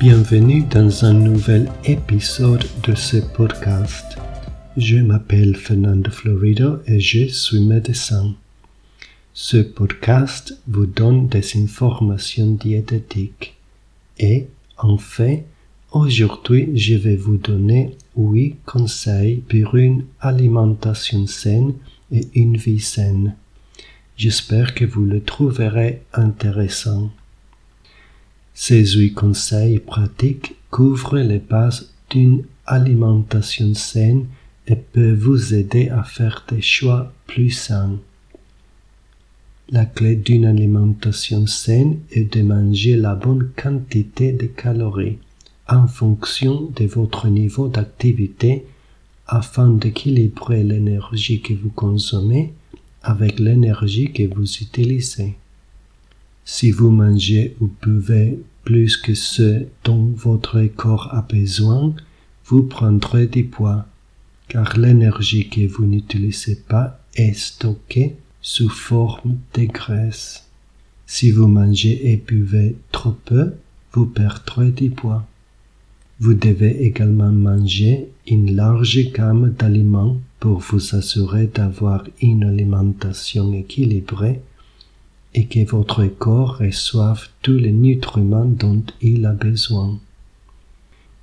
Bienvenue dans un nouvel épisode de ce podcast. Je m'appelle Fernando Florido et je suis médecin. Ce podcast vous donne des informations diététiques. Et, en fait, aujourd'hui, je vais vous donner huit conseils pour une alimentation saine et une vie saine. J'espère que vous le trouverez intéressant. Ces huit conseils pratiques couvrent les bases d'une alimentation saine et peuvent vous aider à faire des choix plus sains. La clé d'une alimentation saine est de manger la bonne quantité de calories en fonction de votre niveau d'activité afin d'équilibrer l'énergie que vous consommez avec l'énergie que vous utilisez. Si vous mangez ou buvez plus que ce dont votre corps a besoin, vous prendrez du poids, car l'énergie que vous n'utilisez pas est stockée sous forme de graisse. Si vous mangez et buvez trop peu, vous perdrez du poids. Vous devez également manger une large gamme d'aliments pour vous assurer d'avoir une alimentation équilibrée et que votre corps reçoive tous les nutriments dont il a besoin.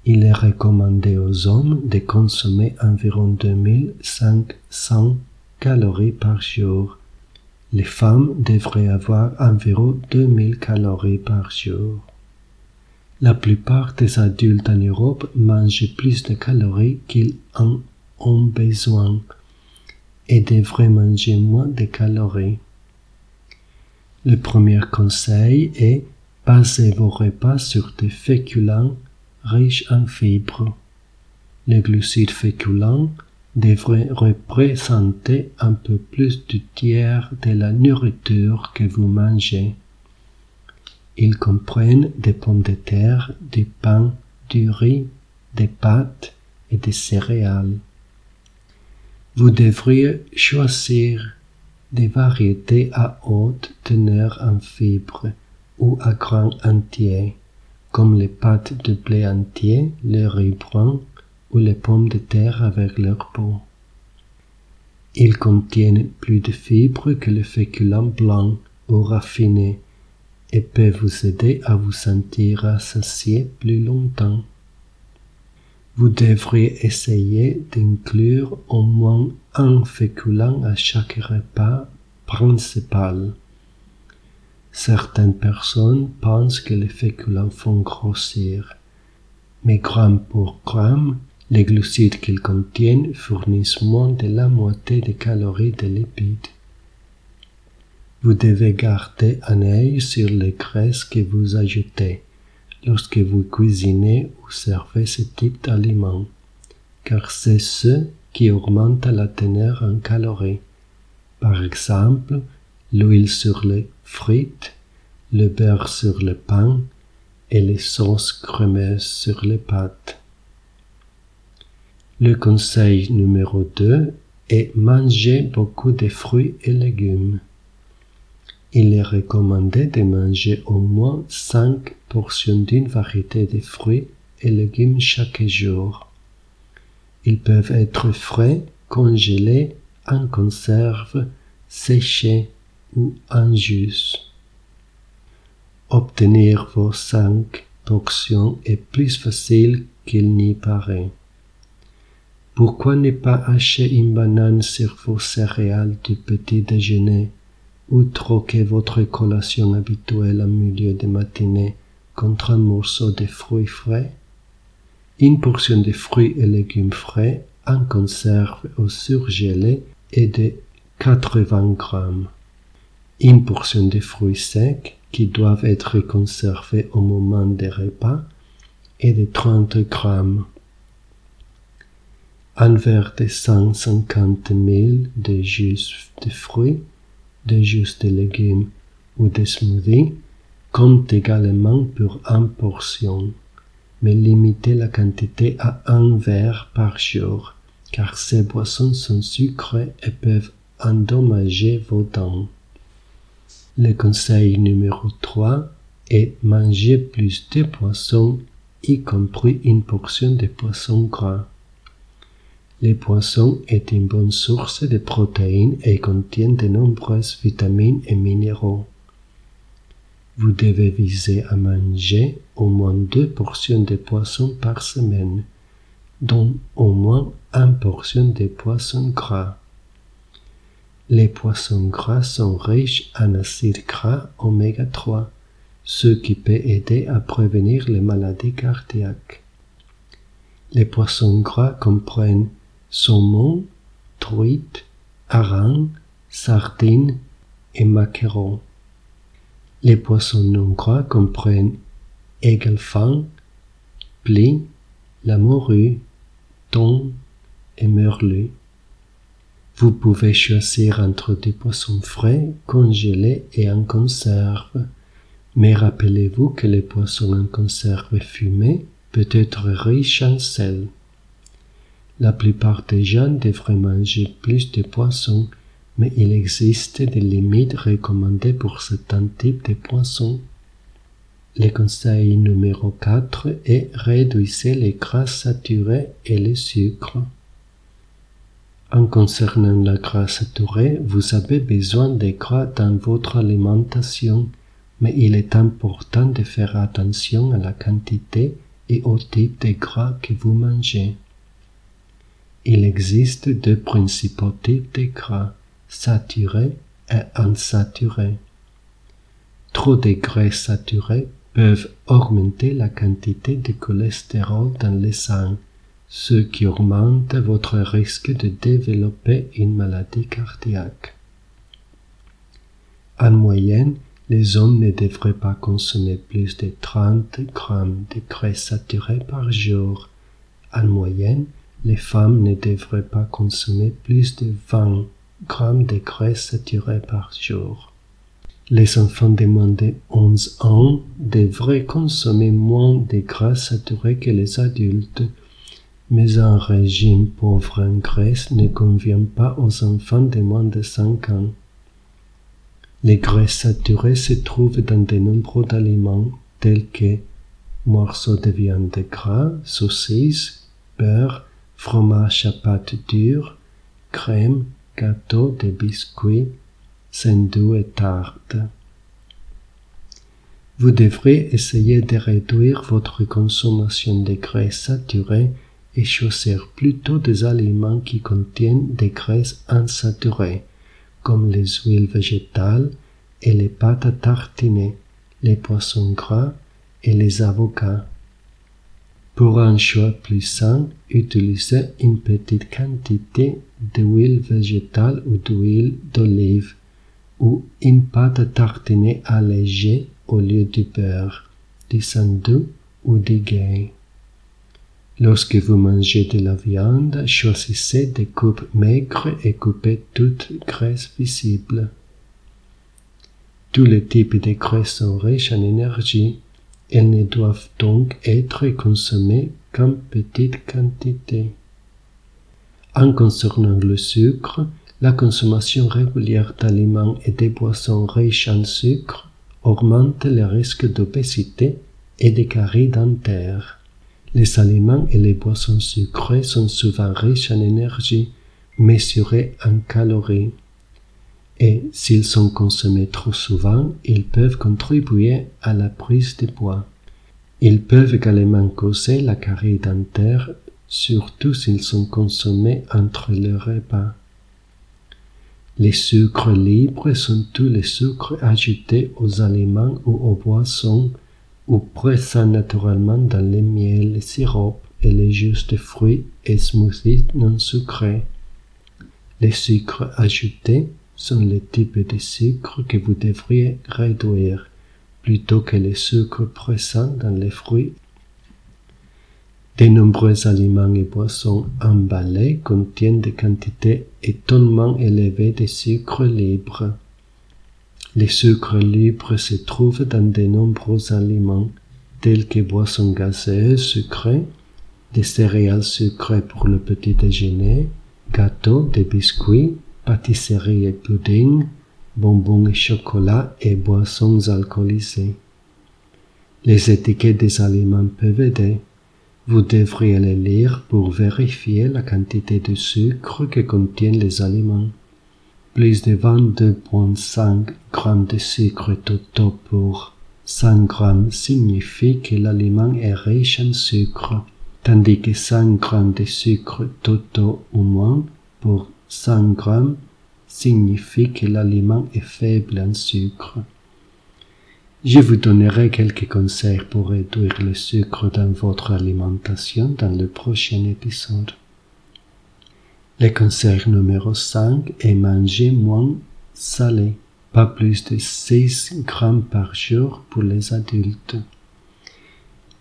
Il est recommandé aux hommes de consommer environ 2500 calories par jour. Les femmes devraient avoir environ 2000 calories par jour. La plupart des adultes en Europe mangent plus de calories qu'ils en ont besoin et devraient manger moins de calories. Le premier conseil est basez vos repas sur des féculents riches en fibres. Les glucides féculents devraient représenter un peu plus du tiers de la nourriture que vous mangez. Ils comprennent des pommes de terre, du pain, du riz, des pâtes et des céréales. Vous devriez choisir des variétés à haute teneur en fibres ou à grains entiers, comme les pâtes de blé entier, le riz brun ou les pommes de terre avec leur peau. Ils contiennent plus de fibres que le féculent blanc ou raffiné et peuvent vous aider à vous sentir rassasié plus longtemps. Vous devriez essayer d'inclure au moins un féculent à chaque repas principal. Certaines personnes pensent que les féculents font grossir, mais gramme pour gramme, les glucides qu'ils contiennent fournissent moins de la moitié des calories des lipides. Vous devez garder un œil sur les graisses que vous ajoutez lorsque vous cuisinez ou servez ce type d'aliments, car c'est ce qui augmente la teneur en calories. Par exemple, l'huile sur les frites, le beurre sur le pain et les sauces crémeuses sur les pâtes. Le conseil numéro 2 est manger beaucoup de fruits et légumes il est recommandé de manger au moins 5 portions d'une variété de fruits et légumes chaque jour. Ils peuvent être frais, congelés, en conserve, séchés ou en jus. Obtenir vos 5 portions est plus facile qu'il n'y paraît. Pourquoi ne pas acheter une banane sur vos céréales du petit déjeuner? Ou troquez votre collation habituelle en milieu de matinée contre un morceau de fruits frais, une portion de fruits et légumes frais en conserve ou surgelés est de 80 grammes. Une portion de fruits secs qui doivent être conservés au moment des repas est de 30 grammes. Un verre de 150 ml de jus de fruits de jus de légumes ou de smoothies compte également pour une portion, mais limitez la quantité à un verre par jour, car ces boissons sont sucrées et peuvent endommager vos dents. Le conseil numéro 3 est manger plus de poissons y compris une portion de poisson gras. Le poisson est une bonne source de protéines et contient de nombreuses vitamines et minéraux. Vous devez viser à manger au moins deux portions de poisson par semaine, dont au moins une portion de poisson gras. Les poissons gras sont riches en acides gras oméga 3, ce qui peut aider à prévenir les maladies cardiaques. Les poissons gras comprennent saumon, truite, hareng, sardines et maquereau. Les poissons non gras comprennent égelfang, pli, la morue, thon et merlu. Vous pouvez choisir entre des poissons frais, congelés et en conserve. Mais rappelez-vous que les poissons en conserve fumés peut être riche en sel. La plupart des gens devraient manger plus de poissons mais il existe des limites recommandées pour certains types de poissons. Le conseil numéro 4 est réduisez les gras saturés et les sucres. En concernant la gras saturée, vous avez besoin de gras dans votre alimentation, mais il est important de faire attention à la quantité et au type de gras que vous mangez. Il existe deux principaux types de gras saturés et insaturés. Trop de graisses saturées peuvent augmenter la quantité de cholestérol dans le sang, ce qui augmente votre risque de développer une maladie cardiaque. En moyenne, les hommes ne devraient pas consommer plus de 30 grammes de graisse saturée par jour. En moyenne, les femmes ne devraient pas consommer plus de 20 grammes de graisse saturée par jour. Les enfants de moins de 11 ans devraient consommer moins de graisse saturée que les adultes, mais un régime pauvre en graisse ne convient pas aux enfants de moins de 5 ans. Les graisses saturées se trouvent dans de nombreux aliments tels que morceaux de viande gras, saucisses, beurre, fromage à pâte dure, crème, gâteaux de biscuits, doux et tartes. Vous devrez essayer de réduire votre consommation de graisses saturées et choisir plutôt des aliments qui contiennent des graisses insaturées, comme les huiles végétales et les pâtes à tartiner, les poissons gras et les avocats. Pour un choix plus sain, utilisez une petite quantité d'huile végétale ou d'huile d'olive ou une pâte à tartiner allégée au lieu du beurre, du sandou ou du gay. Lorsque vous mangez de la viande, choisissez des coupes maigres et coupez toute graisse visible. Tous les types de graisses sont riches en énergie elles ne doivent donc être consommées qu'en petite quantité. En concernant le sucre, la consommation régulière d'aliments et de boissons riches en sucre augmente le risque d'obésité et de caries dentaires. Les aliments et les boissons sucrées sont souvent riches en énergie, mesurée en calories et s'ils sont consommés trop souvent, ils peuvent contribuer à la prise de poids. Ils peuvent également causer la carie dentaire, surtout s'ils sont consommés entre les repas. Les sucres libres sont tous les sucres ajoutés aux aliments ou aux boissons ou présents naturellement dans les miels, les sirops et les jus de fruits et smoothies non sucrés. Les sucres ajoutés sont les types de sucre que vous devriez réduire plutôt que les sucres présents dans les fruits. De nombreux aliments et boissons emballés contiennent des quantités étonnamment élevées de sucre libre. Les sucres libres se trouvent dans de nombreux aliments tels que boissons gazeuses sucrées, des céréales sucrées pour le petit déjeuner, gâteaux, des biscuits, pâtisserie et pudding, bonbons et chocolat et boissons alcoolisées. Les étiquettes des aliments peuvent aider. Vous devriez les lire pour vérifier la quantité de sucre que contiennent les aliments. Plus de 22,5 g de sucre total pour 100 g signifie que l'aliment est riche en sucre, tandis que 100 g de sucre total ou moins pour 100 g signifie que l'aliment est faible en sucre. Je vous donnerai quelques conseils pour réduire le sucre dans votre alimentation dans le prochain épisode. Le conseil numéro 5 est manger moins salé, pas plus de 6 grammes par jour pour les adultes.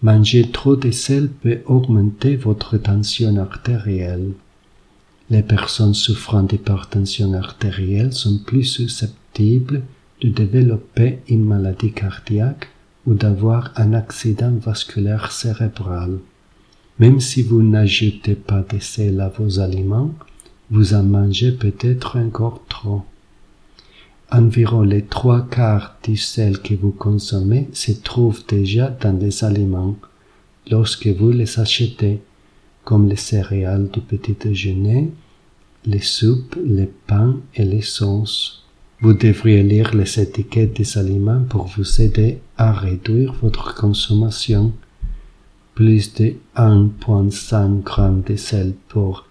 Manger trop de sel peut augmenter votre tension artérielle. Les personnes souffrant d'hypertension artérielle sont plus susceptibles de développer une maladie cardiaque ou d'avoir un accident vasculaire cérébral. Même si vous n'ajoutez pas de sel à vos aliments, vous en mangez peut-être encore trop. Environ les trois quarts du sel que vous consommez se trouvent déjà dans les aliments lorsque vous les achetez, comme les céréales du petit déjeuner, les soupes, les pains et les sauces. Vous devriez lire les étiquettes des aliments pour vous aider à réduire votre consommation. Plus de 1,5 g de sel pour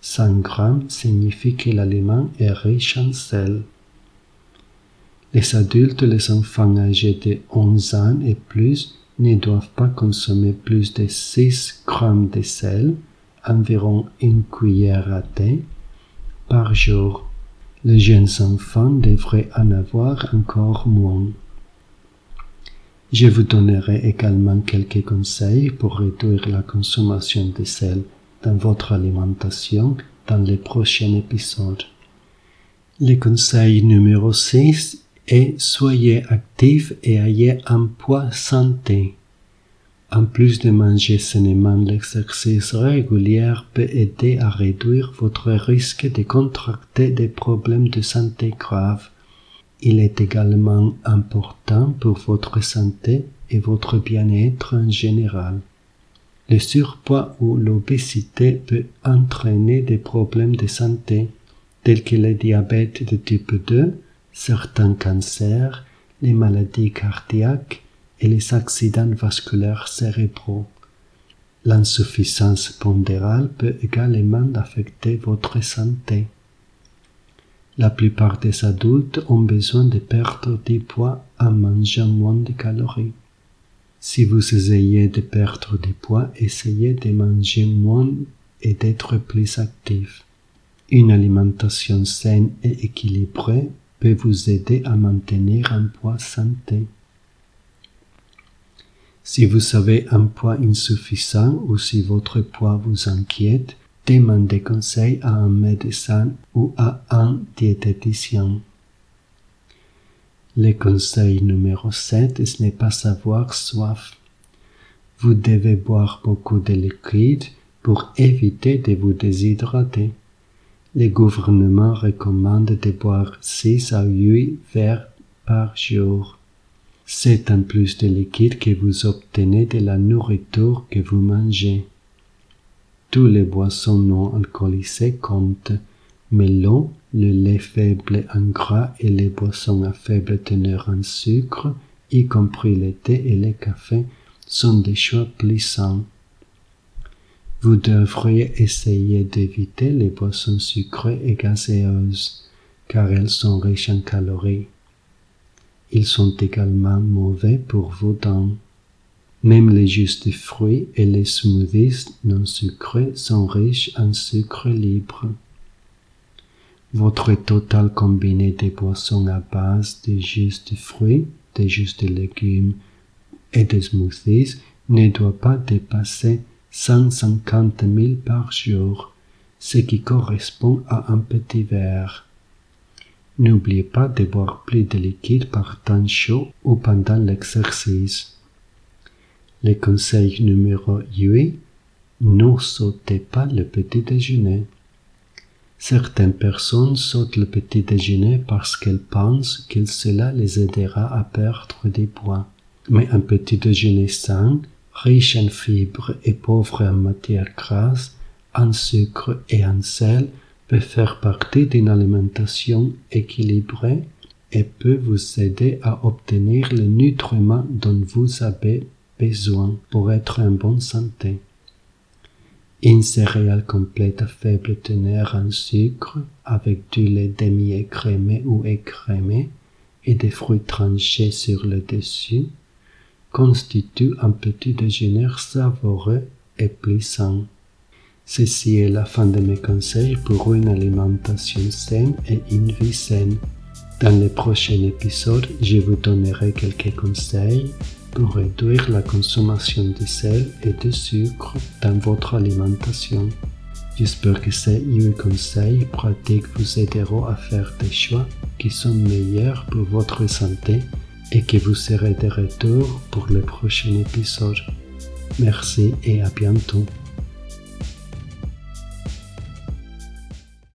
100 g signifie que l'aliment est riche en sel. Les adultes les enfants âgés de 11 ans et plus ne doivent pas consommer plus de 6 g de sel, environ une cuillère à thé, par jour les jeunes enfants devraient en avoir encore moins. Je vous donnerai également quelques conseils pour réduire la consommation de sel dans votre alimentation dans les prochains épisodes. Le conseil numéro 6 est soyez actifs et ayez un poids santé. En plus de manger sainement, l'exercice régulier peut aider à réduire votre risque de contracter des problèmes de santé graves. Il est également important pour votre santé et votre bien-être en général. Le surpoids ou l'obésité peut entraîner des problèmes de santé tels que le diabète de type 2, certains cancers, les maladies cardiaques, et les accidents vasculaires cérébraux. L'insuffisance pondérale peut également affecter votre santé. La plupart des adultes ont besoin de perdre du poids en mangeant moins de calories. Si vous essayez de perdre du poids, essayez de manger moins et d'être plus actif. Une alimentation saine et équilibrée peut vous aider à maintenir un poids santé. Si vous avez un poids insuffisant ou si votre poids vous inquiète, demandez conseil à un médecin ou à un diététicien. Le conseil numéro 7 est ne pas avoir soif. Vous devez boire beaucoup de liquide pour éviter de vous déshydrater. Le gouvernement recommande de boire 6 à 8 verres par jour. C'est un plus de liquide que vous obtenez de la nourriture que vous mangez. Tous les boissons non alcoolisées comptent, mais l'eau, le lait faible en gras et les boissons à faible teneur en sucre, y compris le thé et le café, sont des choix plus sains. Vous devriez essayer d'éviter les boissons sucrées et gazeuses, car elles sont riches en calories. Ils sont également mauvais pour vos dents. Même les jus de fruits et les smoothies non sucrés sont riches en sucre libre. Votre total combiné de boissons à base de jus de fruits, de jus de légumes et de smoothies ne doit pas dépasser 150 000 par jour, ce qui correspond à un petit verre. N'oubliez pas de boire plus de liquide par temps chaud ou pendant l'exercice. Le conseil numéro 8. Ne sautez pas le petit déjeuner. Certaines personnes sautent le petit déjeuner parce qu'elles pensent que cela les aidera à perdre des poids. Mais un petit déjeuner sain, riche en fibres et pauvre en matières grasses, en sucre et en sel, peut faire partie d'une alimentation équilibrée et peut vous aider à obtenir les nutriments dont vous avez besoin pour être en bonne santé. Une céréale complète à faible teneur en sucre avec du lait demi-écrémé ou écrémé et des fruits tranchés sur le dessus constitue un petit déjeuner savoureux et puissant. Ceci est la fin de mes conseils pour une alimentation saine et une vie saine. Dans les prochains épisodes, je vous donnerai quelques conseils pour réduire la consommation de sel et de sucre dans votre alimentation. J'espère que ces 8 conseils pratiques vous aideront à faire des choix qui sont meilleurs pour votre santé et que vous serez de retour pour le prochain épisode. Merci et à bientôt.